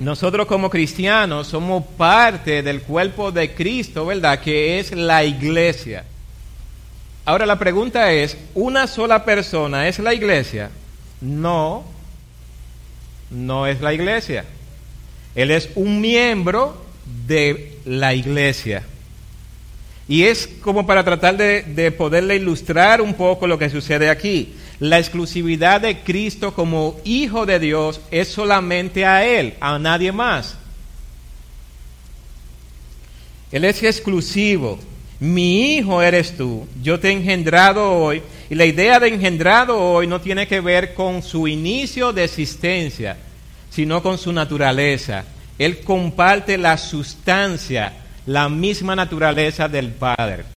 Nosotros como cristianos somos parte del cuerpo de Cristo, ¿verdad? Que es la iglesia. Ahora la pregunta es, ¿una sola persona es la iglesia? No, no es la iglesia. Él es un miembro de la iglesia. Y es como para tratar de, de, poderle ilustrar un poco lo que sucede aquí. La exclusividad de Cristo como Hijo de Dios es solamente a Él, a nadie más. Él es exclusivo. Mi hijo eres tú. Yo te he engendrado hoy. Y la idea de engendrado hoy no tiene que ver con su inicio de existencia, sino con su naturaleza. Él comparte la sustancia, la misma naturaleza del Padre.